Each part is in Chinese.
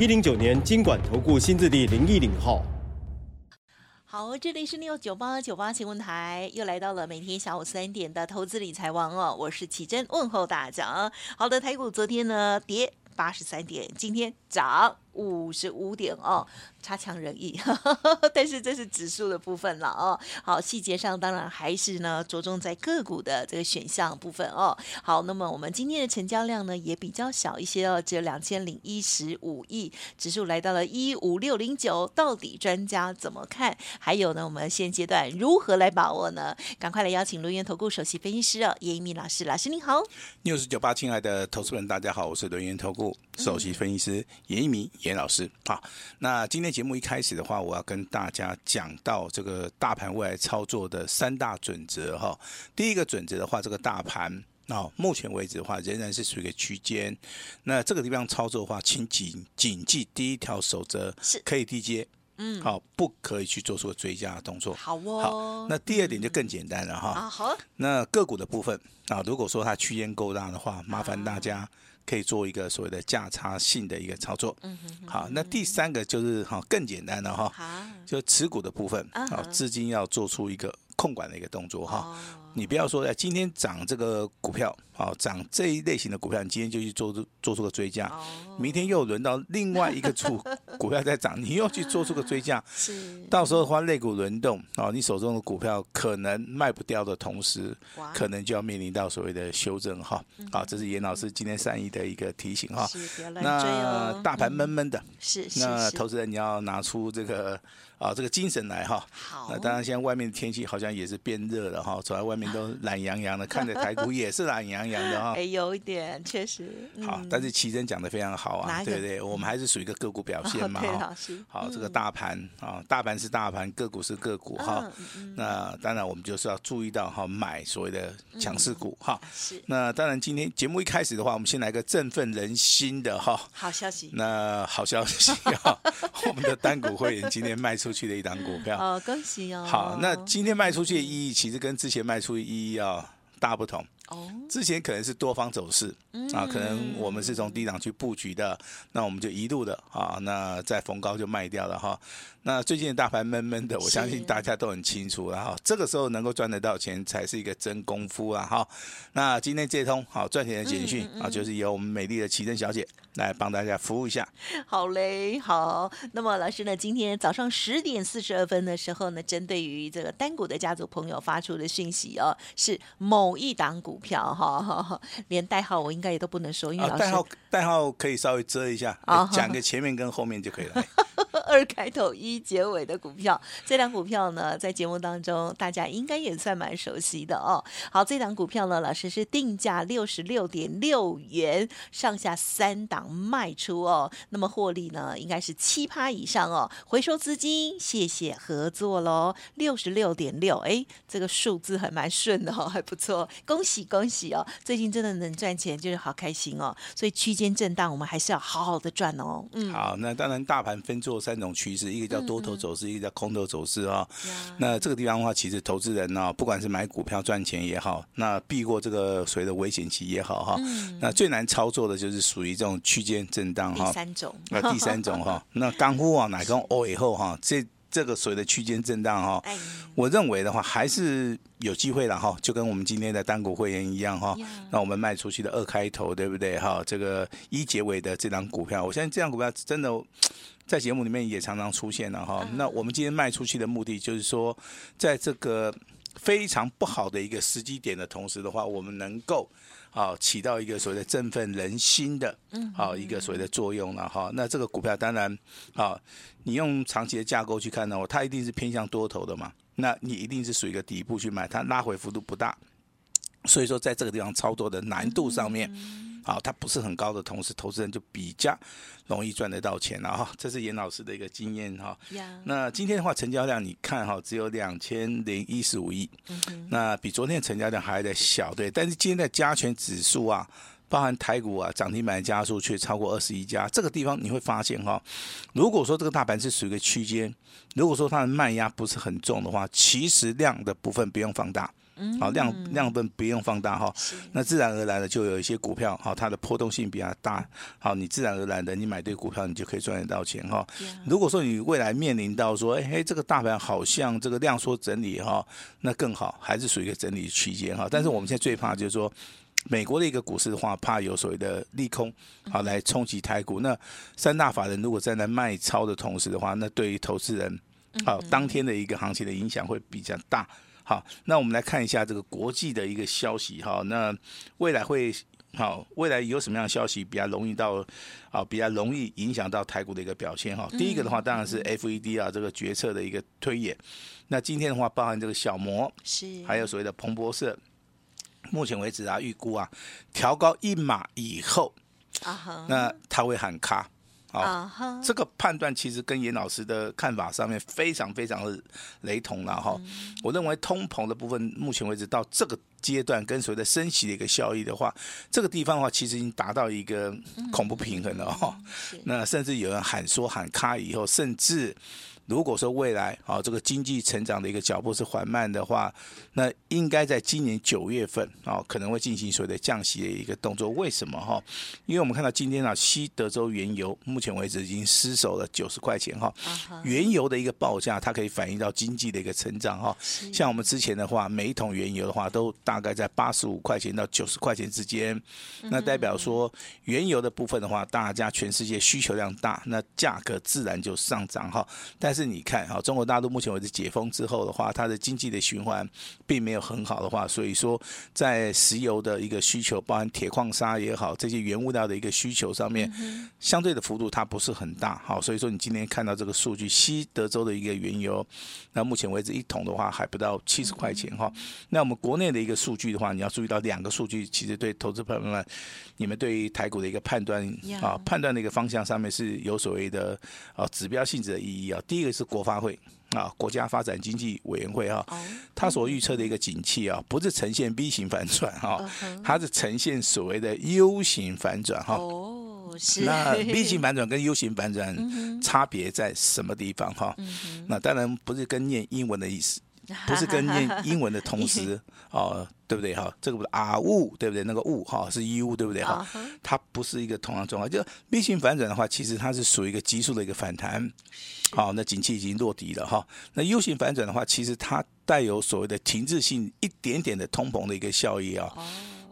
一零九年金管投顾新字第零一零号。好，这里是六九八九八新闻台，又来到了每天下午三点的投资理财王哦，我是启珍，问候大家。好的，台股昨天呢跌八十三点，今天涨五十五点哦。差强人意，但是这是指数的部分了哦。好，细节上当然还是呢着重在个股的这个选项部分哦。好，那么我们今天的成交量呢也比较小一些哦，只有两千零一十五亿，指数来到了一五六零九。到底专家怎么看？还有呢，我们现阶段如何来把握呢？赶快来邀请轮源投顾首席分析师哦，严一鸣老师，老师您好。六十九八，亲爱的投资人，大家好，我是轮源投顾首席分析师严一鸣严老师。好，那今天。节目一开始的话，我要跟大家讲到这个大盘未来操作的三大准则哈。第一个准则的话，这个大盘啊，目前为止的话，仍然是属于一个区间。那这个地方操作的话，请谨谨记第一条守则是可以低接，嗯，好，不可以去做出追加的动作。好哦。好，那第二点就更简单了哈。啊好。那个股的部分啊，如果说它区间够大的话，麻烦大家。可以做一个所谓的价差性的一个操作。嗯哼，好，那第三个就是哈更简单的哈，就持股的部分，好，资金要做出一个控管的一个动作哈。你不要说哎，今天涨这个股票。好，涨这一类型的股票，你今天就去做出做出个追加，明天又轮到另外一个组 股票在涨，你又去做出个追加，到时候的话，类股轮动，哦，你手中的股票可能卖不掉的同时，可能就要面临到所谓的修正哈。好，这是严老师今天善意的一个提醒哈。那大盘闷闷的，是，那投资人你要拿出这个啊这个精神来哈。好，那当然现在外面的天气好像也是变热了哈，走在外面都懒洋洋的，看着台股也是懒洋哎，有一点确实好，但是奇珍讲的非常好啊，对不对？我们还是属于一个个股表现嘛 哈。好，这个大盘啊，大盘是大盘，个股是个股哈。那当然我们就是要注意到哈，买所谓的强势股哈。是。那当然今天节目一开始的话，我们先来个振奋人心的哈。好消息。那好消息哈，我们的单股会员今天卖出去的一档股票。哦，恭喜哦。好，那今天卖出去的意义，其实跟之前卖出的意义要大不同。哦，之前可能是多方走势啊，可能我们是从低档去布局的，那我们就一路的啊，那在逢高就卖掉了哈。那最近的大盘闷闷的，我相信大家都很清楚了哈。这个时候能够赚得到钱才是一个真功夫啊哈。那今天这通好赚钱的简讯啊，就是由我们美丽的奇珍小姐来帮大家服务一下。好嘞，好。那么老师呢，今天早上十点四十二分的时候呢，针对于这个单股的家族朋友发出的讯息哦，是某一档股票哈，连代号我应该也都不能说，因为老师代号代号可以稍微遮一下，讲个前面跟后面就可以了。二开头一结尾的股票，这档股票呢，在节目当中大家应该也算蛮熟悉的哦。好，这档股票呢，老师是定价六十六点六元，上下三档卖出哦。那么获利呢，应该是七趴以上哦。回收资金，谢谢合作喽。六十六点六，哎，这个数字还蛮顺的哦，还不错，恭喜恭喜哦。最近真的能赚钱，就是好开心哦。所以区间震荡，我们还是要好好的赚哦。嗯，好，那当然大盘分做三种趋势，一个叫多头走势，一个叫空头走势啊.那这个地方的话，其实投资人呢、哦，不管是买股票赚钱也好，那避过这个所谓的危险期也好哈。嗯、那最难操作的就是属于这种区间震荡哈。第三种。那第三种哈，那刚忽啊，哪跟哦以后哈，这这个所谓的区间震荡哈，哎、我认为的话还是有机会的哈，就跟我们今天的单股会员一样哈。那我们卖出去的二开头，对不对哈？这个一结尾的这张股票，我相信这张股票真的。在节目里面也常常出现了哈，那我们今天卖出去的目的就是说，在这个非常不好的一个时机点的同时的话，我们能够啊起到一个所谓的振奋人心的啊一个所谓的作用了哈。那这个股票当然啊，你用长期的架构去看的话，它一定是偏向多头的嘛，那你一定是属于一个底部去买，它拉回幅度不大，所以说在这个地方操作的难度上面。好，它不是很高的同时，投资人就比较容易赚得到钱了哈。这是严老师的一个经验哈。那今天的话，成交量你看哈，只有两千零一十五亿，那比昨天的成交量还在小，对。但是今天的加权指数啊。包含台股啊，涨停板的家数却超过二十一家。这个地方你会发现哈，如果说这个大盘是属于一个区间，如果说它的卖压不是很重的话，其实量的部分不用放大，好量量分不用放大哈。那自然而然的就有一些股票哈，它的波动性比较大，好，你自然而然的你买对股票，你就可以赚得到钱哈。如果说你未来面临到说，哎，这个大盘好像这个量缩整理哈，那更好，还是属于一个整理区间哈。但是我们现在最怕就是说。美国的一个股市的话，怕有所谓的利空，好来冲击台股。那三大法人如果在那卖超的同时的话，那对于投资人，好当天的一个行情的影响会比较大。好，那我们来看一下这个国际的一个消息哈。那未来会好，未来有什么样的消息比较容易到啊，比较容易影响到台股的一个表现哈？第一个的话，当然是 FED 啊这个决策的一个推演。那今天的话，包含这个小摩是，还有所谓的彭博社。目前为止啊，预估啊，调高一码以后，uh huh. 那他会喊卡，啊、uh huh. 这个判断其实跟严老师的看法上面非常非常的雷同了哈。Uh. 我认为通膨的部分，目前为止到这个阶段，跟所谓的升息的一个效益的话，这个地方的话，其实已经达到一个恐怖平衡了哈。Uh. 那甚至有人喊说喊卡以后，甚至。如果说未来啊，这个经济成长的一个脚步是缓慢的话，那应该在今年九月份啊，可能会进行所谓的降息的一个动作。为什么哈？因为我们看到今天啊，西德州原油目前为止已经失守了九十块钱哈。原油的一个报价，它可以反映到经济的一个成长哈。像我们之前的话，每一桶原油的话，都大概在八十五块钱到九十块钱之间。那代表说，原油的部分的话，大家全世界需求量大，那价格自然就上涨哈。但是是你看哈，中国大陆目前为止解封之后的话，它的经济的循环并没有很好的话，所以说在石油的一个需求，包含铁矿砂也好，这些原物料的一个需求上面，相对的幅度它不是很大。好，所以说你今天看到这个数据，西德州的一个原油，那目前为止一桶的话还不到七十块钱哈。那我们国内的一个数据的话，你要注意到两个数据，其实对投资朋友们，你们对于台股的一个判断啊，判断的一个方向上面是有所谓的啊指标性质的意义啊。第一个。这是国发会啊，国家发展经济委员会哈，他所预测的一个景气啊，不是呈现 V 型反转哈，它是呈现所谓的 U 型反转哈。哦，是。那 V 型反转跟 U 型反转差别在什么地方哈？那当然不是跟念英文的意思。不是跟念英文的同时哦，对不对哈？这个不是啊物，对不对？那个物哈是 U，对不对哈？它不是一个同样状况。就 V 型反转的话，其实它是属于一个急速的一个反弹。好，那景气已经落底了哈。那 U 型反转的话，其实它带有所谓的停滞性一点点的通膨的一个效益啊。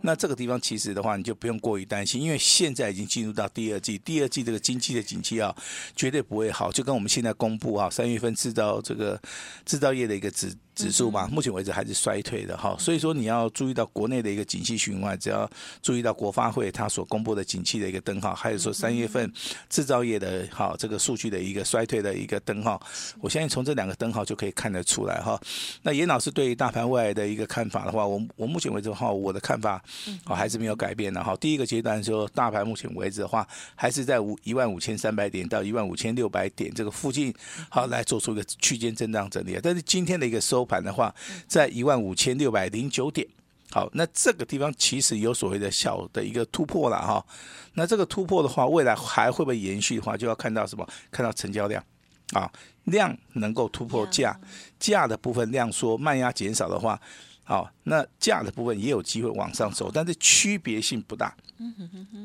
那这个地方其实的话，你就不用过于担心，因为现在已经进入到第二季，第二季这个经济的景气啊，绝对不会好。就跟我们现在公布啊，三月份制造这个制造业的一个指指数嘛，目前为止还是衰退的哈。所以说你要注意到国内的一个景气循环，只要注意到国发会它所公布的景气的一个灯号，还有说三月份制造业的哈这个数据的一个衰退的一个灯号，我相信从这两个灯号就可以看得出来哈。那严老师对于大盘未来的一个看法的话，我我目前为止的话，我的看法。啊，还是没有改变的哈。第一个阶段说，大盘目前为止的话，还是在五一万五千三百点到一万五千六百点这个附近，好来做出一个区间震荡整理。但是今天的一个收盘的话，在一万五千六百零九点。好，那这个地方其实有所谓的小的一个突破了哈。那这个突破的话，未来还会不会延续的话，就要看到什么？看到成交量啊，量能够突破价，价的部分量缩，卖压减少的话。好，那价的部分也有机会往上走，但是区别性不大。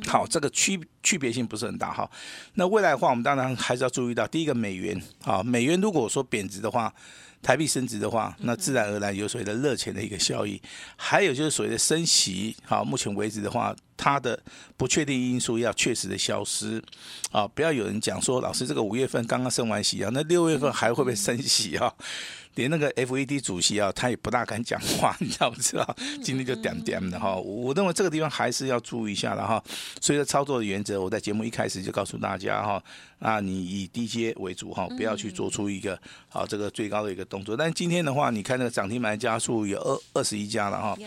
好，这个区区别性不是很大哈。那未来的话，我们当然还是要注意到，第一个美元啊，美元如果说贬值的话，台币升值的话，那自然而然有所谓的热钱的一个效益。还有就是所谓的升息，好，目前为止的话，它的不确定因素要确实的消失。啊，不要有人讲说，老师这个五月份刚刚升完息啊，那六月份还会不会升息啊？连那个 FED 主席啊，他也不大敢讲话，你知道不知道？今天就点点的哈。我认为这个地方还是要注意一下了哈。所以说操作的原则，我在节目一开始就告诉大家哈，啊，你以低阶为主哈，不要去做出一个好这个最高的一个动作。但是今天的话，你看那个涨停板家数有二二十一家了哈，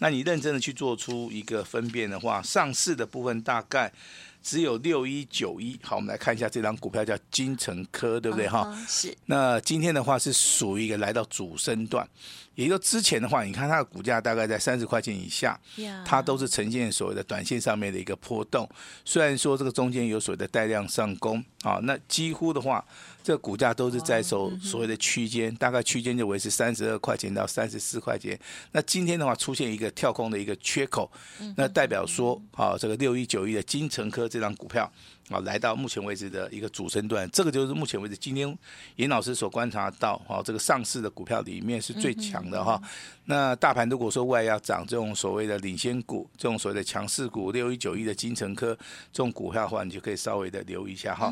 那你认真的去做出一个分辨的话，上市的部分大概。只有六一九一，好，我们来看一下这张股票叫金城科，对不对哈？嗯、是。那今天的话是属于一个来到主升段，也就之前的话，你看它的股价大概在三十块钱以下，它都是呈现所谓的短线上面的一个波动。虽然说这个中间有所谓的带量上攻，啊，那几乎的话。这个股价都是在走所谓的区间，大概区间就维持三十二块钱到三十四块钱。那今天的话出现一个跳空的一个缺口，那代表说啊，这个六一九一的金城科这张股票。啊，来到目前为止的一个主升段，这个就是目前为止今天严老师所观察到，哈，这个上市的股票里面是最强的哈。那大盘如果说未来要涨这种所谓的领先股，这种所谓的强势股，六一九一的金城科这种股票的话，你就可以稍微的留意一下哈。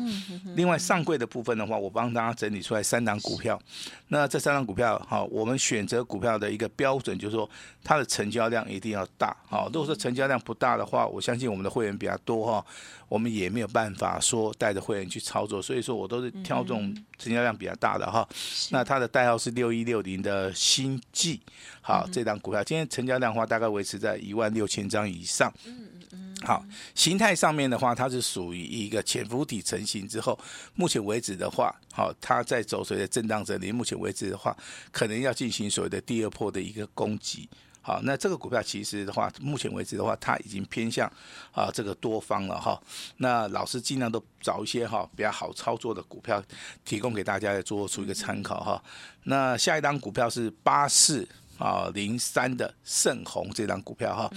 另外上柜的部分的话，我帮大家整理出来三档股票。那这三档股票哈，我们选择股票的一个标准就是说，它的成交量一定要大。好，如果说成交量不大的话，我相信我们的会员比较多哈。我们也没有办法说带着会员去操作，所以说我都是挑这种成交量比较大的哈。那它的代号是六一六零的欣济，好，这档股票今天成交量的话大概维持在一万六千张以上。好，形态上面的话，它是属于一个潜伏体成型之后，目前为止的话，好，它在走随的震荡整理，目前为止的话，可能要进行所谓的第二波的一个攻击。好，那这个股票其实的话，目前为止的话，它已经偏向啊这个多方了哈。那老师尽量都找一些哈比较好操作的股票，提供给大家来做出一个参考哈。那下一档股票是八四啊零三的盛虹这张股票哈。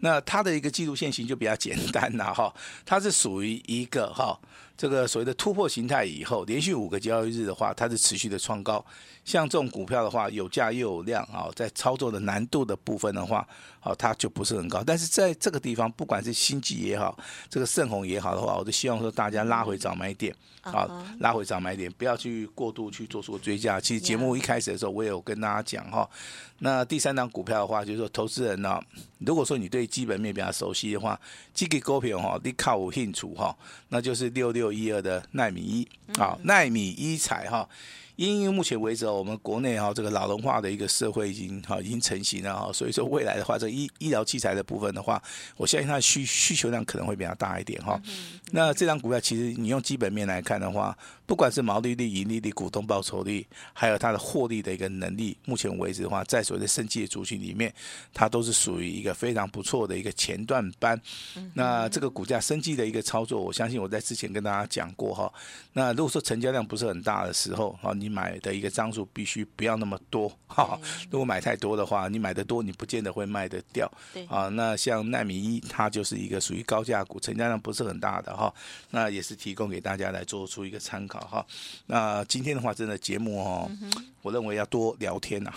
那它的一个季度线型就比较简单了哈，它是属于一个哈这个所谓的突破形态以后，连续五个交易日的话，它是持续的创高。像这种股票的话，有价又有量啊，在操作的难度的部分的话，啊，它就不是很高。但是在这个地方，不管是欣济也好，这个盛虹也好的话，我都希望说大家拉回早买点，啊，拉回早买点，不要去过度去做出追加。其实节目一开始的时候，我也有跟大家讲哈。那第三档股票的话，就是说投资人呢，如果说你对基本面比较熟悉的话，这个股票哈，你靠我兴趣哈，那就是六六一二的奈米一啊，奈米一材哈。因为目前为止，我们国内哈这个老龄化的一个社会已经哈已经成型了哈，所以说未来的话，这医医疗器材的部分的话，我相信它的需需求量可能会比较大一点哈。那这张股票其实你用基本面来看的话，不管是毛利率、盈利率、股东报酬率，还有它的获利的一个能力，目前为止的话，在所谓的生技的族群里面，它都是属于一个非常不错的一个前段班。那这个股价生技的一个操作，我相信我在之前跟大家讲过哈。那如果说成交量不是很大的时候，啊，你买的一个张数必须不要那么多哈。如果买太多的话，你买的多，你不见得会卖得掉。对啊，那像奈米一，它就是一个属于高价股，成交量不是很大的哈。那也是提供给大家来做出一个参考哈。那今天的话，真的节目哦，我认为要多聊天呐，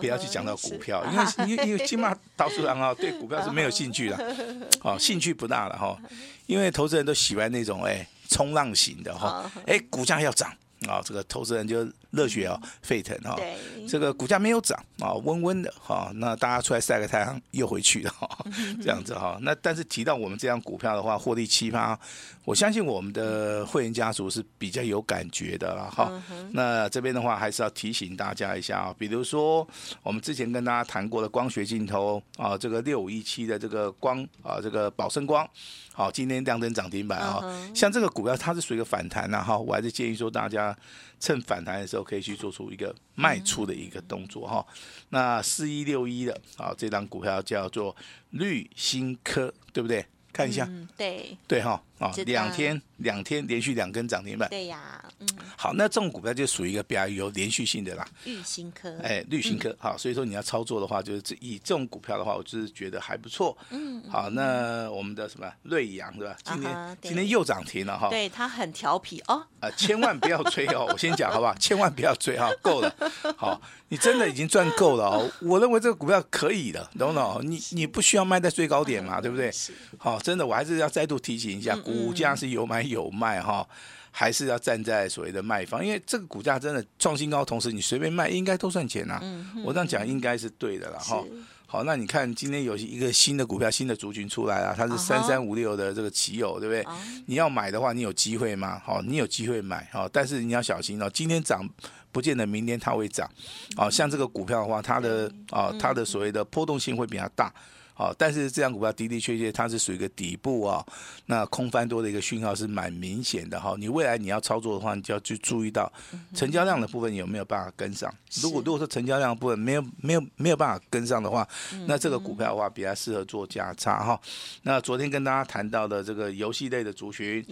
不要去讲到股票，因为因为因为起码多数人啊对股票是没有兴趣的，哦，兴趣不大了哈。因为投资人都喜欢那种哎冲浪型的哈，哎股价要涨。啊，这个投资人就热血哦，沸腾哈。对，这个股价没有涨啊，温温的哈。那大家出来晒个太阳又回去了哈，这样子哈。那但是提到我们这样股票的话，获利七八，我相信我们的会员家族是比较有感觉的了哈。那这边的话还是要提醒大家一下啊，比如说我们之前跟大家谈过的光学镜头啊，这个六五一七的这个光啊，这个宝生光。好，今天亮灯涨停板啊！像这个股票，它是属于一个反弹呐，哈，我还是建议说大家趁反弹的时候可以去做出一个卖出的一个动作哈。那四一六一的啊，这张股票叫做绿新科，对不对？看一下，对对哈。啊，两天两天连续两根涨停板。对呀，嗯。好，那这种股票就属于一个比较有连续性的啦。绿新科。哎，绿新科，好，所以说你要操作的话，就是这以这种股票的话，我就是觉得还不错。嗯。好，那我们的什么瑞阳对吧？今天今天又涨停了哈。对，它很调皮哦。啊，千万不要追哦！我先讲好不好？千万不要追哈，够了。好，你真的已经赚够了哦。我认为这个股票可以的，懂不懂？你你不需要卖在最高点嘛，对不对？好，真的，我还是要再度提醒一下。股价是有买有卖哈，还是要站在所谓的卖方？因为这个股价真的创新高，同时你随便卖应该都赚钱呐。我这样讲应该是对的了哈。好，那你看今天有一个新的股票、新的族群出来了，它是三三五六的这个奇友，对不对？你要买的话，你有机会吗？好，你有机会买，好，但是你要小心哦。今天涨，不见得明天它会涨。好，像这个股票的话，它的啊，它的所谓的波动性会比较大。好，但是这张股票的的确确它是属于一个底部啊，那空翻多的一个讯号是蛮明显的哈。你未来你要操作的话，你就要去注意到成交量的部分有没有办法跟上。如果如果说成交量的部分没有没有没有办法跟上的话，那这个股票的话比较适合做价差哈。那昨天跟大家谈到的这个游戏类的族群，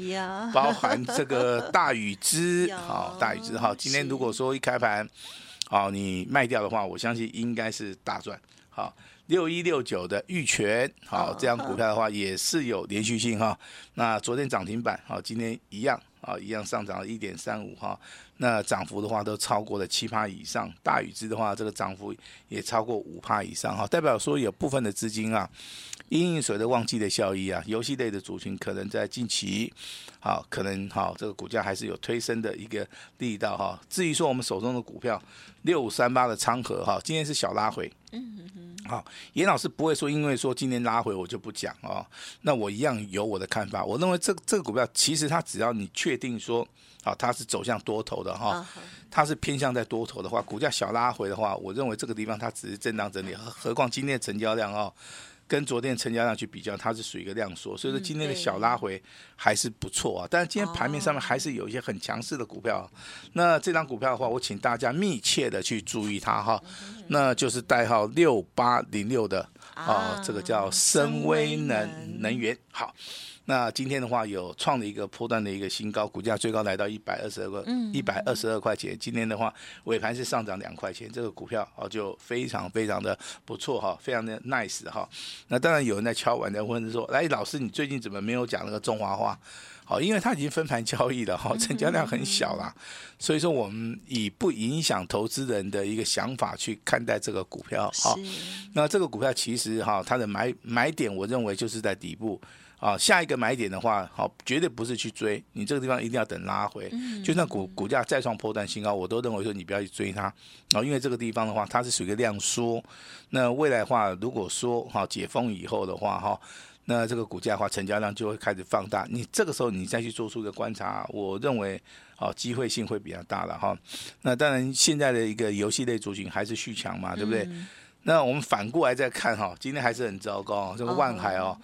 包含这个 大禹之，好大禹之哈。今天如果说一开盘，好你卖掉的话，我相信应该是大赚好。六一六九的玉泉，好，这样股票的话也是有连续性哈。那昨天涨停板，好，今天一样啊，一样上涨了一点三五哈。那涨幅的话都超过了七趴以上，大宇之的话这个涨幅也超过五趴以上哈，代表说有部分的资金啊，因应随着旺季的效益啊，游戏类的族群可能在近期，好，可能好这个股价还是有推升的一个力道哈。至于说我们手中的股票六五三八的昌河哈，今天是小拉回，嗯好，严老师不会说，因为说今天拉回我就不讲哦。那我一样有我的看法。我认为这这个股票其实它只要你确定说，啊，它是走向多头的哈，它是偏向在多头的话，股价小拉回的话，我认为这个地方它只是震荡整理。何何况今天的成交量哦。跟昨天成交量去比较，它是属于一个量缩，所以说今天的小拉回还是不错啊。但是今天盘面上面还是有一些很强势的股票。那这张股票的话，我请大家密切的去注意它哈。那就是代号六八零六的啊，这个叫深威能能源。好。那今天的话有创了一个波段的一个新高，股价最高来到一百二十二个一百二十二块钱。今天的话尾盘是上涨两块钱，这个股票哦就非常非常的不错哈，非常的 nice 哈。那当然有人在敲碗在问说，哎老师你最近怎么没有讲那个中华化？好，因为它已经分盘交易了哈，成交量很小啦，所以说我们以不影响投资人的一个想法去看待这个股票哈。那这个股票其实哈，它的买买点我认为就是在底部。啊，下一个买点的话，好，绝对不是去追，你这个地方一定要等拉回。就算股股价再创破段新高，我都认为说你不要去追它。啊，因为这个地方的话，它是属于一个量缩。那未来的话，如果说哈解封以后的话，哈，那这个股价的话，成交量就会开始放大。你这个时候你再去做出一个观察，我认为哦机会性会比较大了哈。那当然，现在的一个游戏类族群还是续强嘛，对不对？那我们反过来再看哈，今天还是很糟糕，这个万海哦，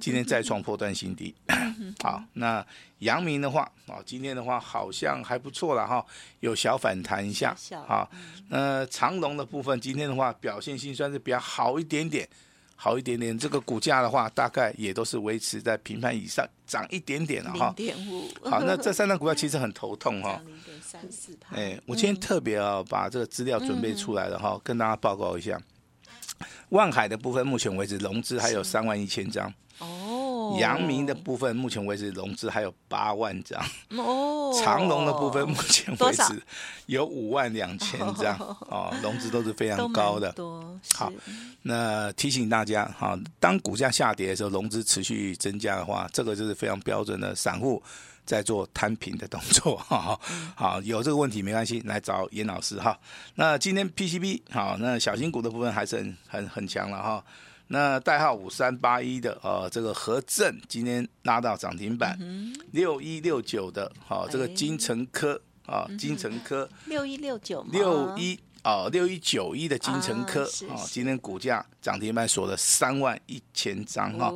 今天再创破断新低。好，那阳明的话，啊，今天的话好像还不错了哈，有小反弹一下。好，那长荣的部分今天的话表现性算是比较好一点点，好一点点。这个股价的话，大概也都是维持在平盘以上，涨一点点了哈。零点五。好，那这三张股票 其实很头痛哈。零点三四。哎，我今天特别啊把这个资料准备出来了哈，跟大家报告一下。万海的部分，目前为止融资还有三万一千张。哦。阳明的部分，目前为止融资还有八万张。哦。长隆的部分，目前为止有五万两千张。哦。融资都是非常高的。多。好，那提醒大家哈，当股价下跌的时候，融资持续增加的话，这个就是非常标准的散户。在做摊平的动作，哈，好，有这个问题没关系，来找严老师哈。那今天 PCB 好，那小型股的部分还是很很很强了哈。那代号五三八一的呃这个和正今天拉到涨停板，六一六九的好这个金城科啊，金城科。六一六九六一哦六一九一的金城科啊，今天股价涨停板锁了三万一千张哈，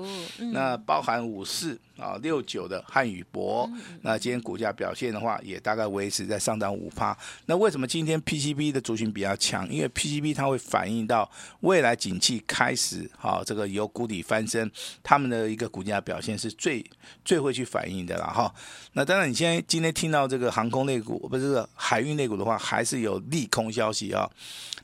那包含五四。啊，六九的汉语博，那今天股价表现的话，也大概维持在上涨五趴。那为什么今天 PCB 的族群比较强？因为 PCB 它会反映到未来景气开始，好，这个由谷底翻身，他们的一个股价表现是最最会去反映的了哈。那当然，你现在今天听到这个航空类股，不是海运类股的话，还是有利空消息啊。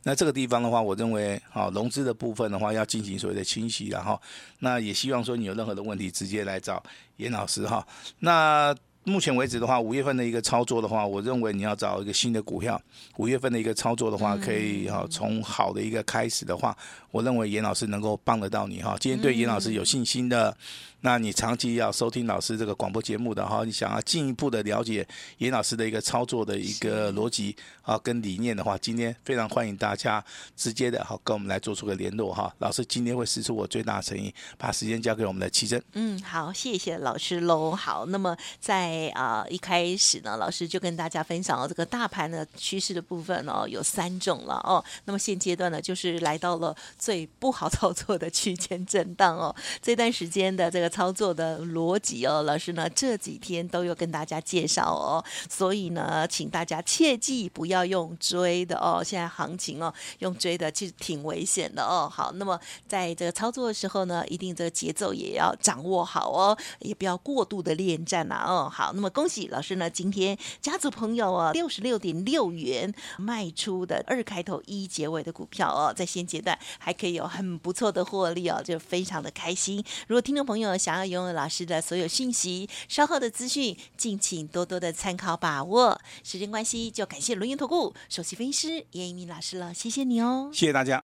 那这个地方的话，我认为啊，融资的部分的话，要进行所谓的清洗，然后那也希望说你有任何的问题，直接来找严老师哈。那目前为止的话，五月份的一个操作的话，我认为你要找一个新的股票。五月份的一个操作的话，可以哈从好的一个开始的话，我认为严老师能够帮得到你哈。今天对严老师有信心的。那你长期要收听老师这个广播节目的哈，你想要进一步的了解严老师的一个操作的一个逻辑啊跟理念的话，今天非常欢迎大家直接的哈跟我们来做出个联络哈。老师今天会使出我最大的诚意，把时间交给我们的奇珍。嗯，好，谢谢老师喽。好，那么在啊、一开始呢，老师就跟大家分享了这个大盘的趋势的部分哦，有三种了哦。那么现阶段呢，就是来到了最不好操作的区间震荡哦。这段时间的这个。操作的逻辑哦，老师呢这几天都有跟大家介绍哦，所以呢，请大家切记不要用追的哦。现在行情哦，用追的其实挺危险的哦。好，那么在这个操作的时候呢，一定这个节奏也要掌握好哦，也不要过度的恋战呐哦。好，那么恭喜老师呢，今天家族朋友哦，六十六点六元卖出的二开头一结尾的股票哦，在现阶段还可以有很不错的获利哦，就非常的开心。如果听众朋友，想要拥有老师的所有讯息，稍后的资讯，敬请多多的参考把握。时间关系，就感谢轮元投顾首席分析师严一鸣老师了，谢谢你哦，谢谢大家。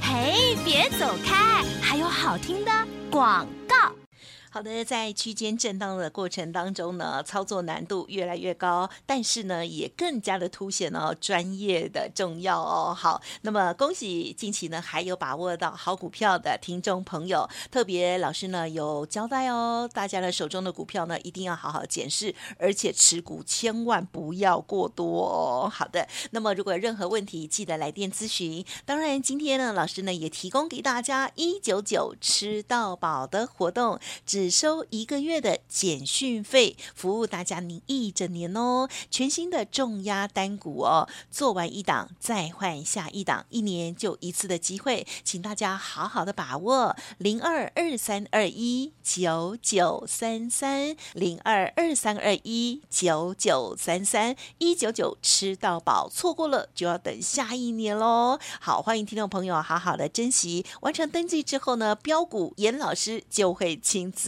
嘿，别走开，还有好听的广告。好的，在区间震荡的过程当中呢，操作难度越来越高，但是呢，也更加的凸显了专业的重要哦。好，那么恭喜近期呢还有把握到好股票的听众朋友，特别老师呢有交代哦，大家的手中的股票呢一定要好好检视，而且持股千万不要过多哦。好的，那么如果有任何问题，记得来电咨询。当然，今天呢，老师呢也提供给大家一九九吃到饱的活动。只只收一个月的简讯费，服务大家您一整年哦。全新的重压单股哦，做完一档再换下一档，一年就一次的机会，请大家好好的把握。零二二三二一九九三三，零二二三二一九九三三，一九九吃到饱，错过了就要等下一年喽。好，欢迎听众朋友好好的珍惜。完成登记之后呢，标股严老师就会亲自。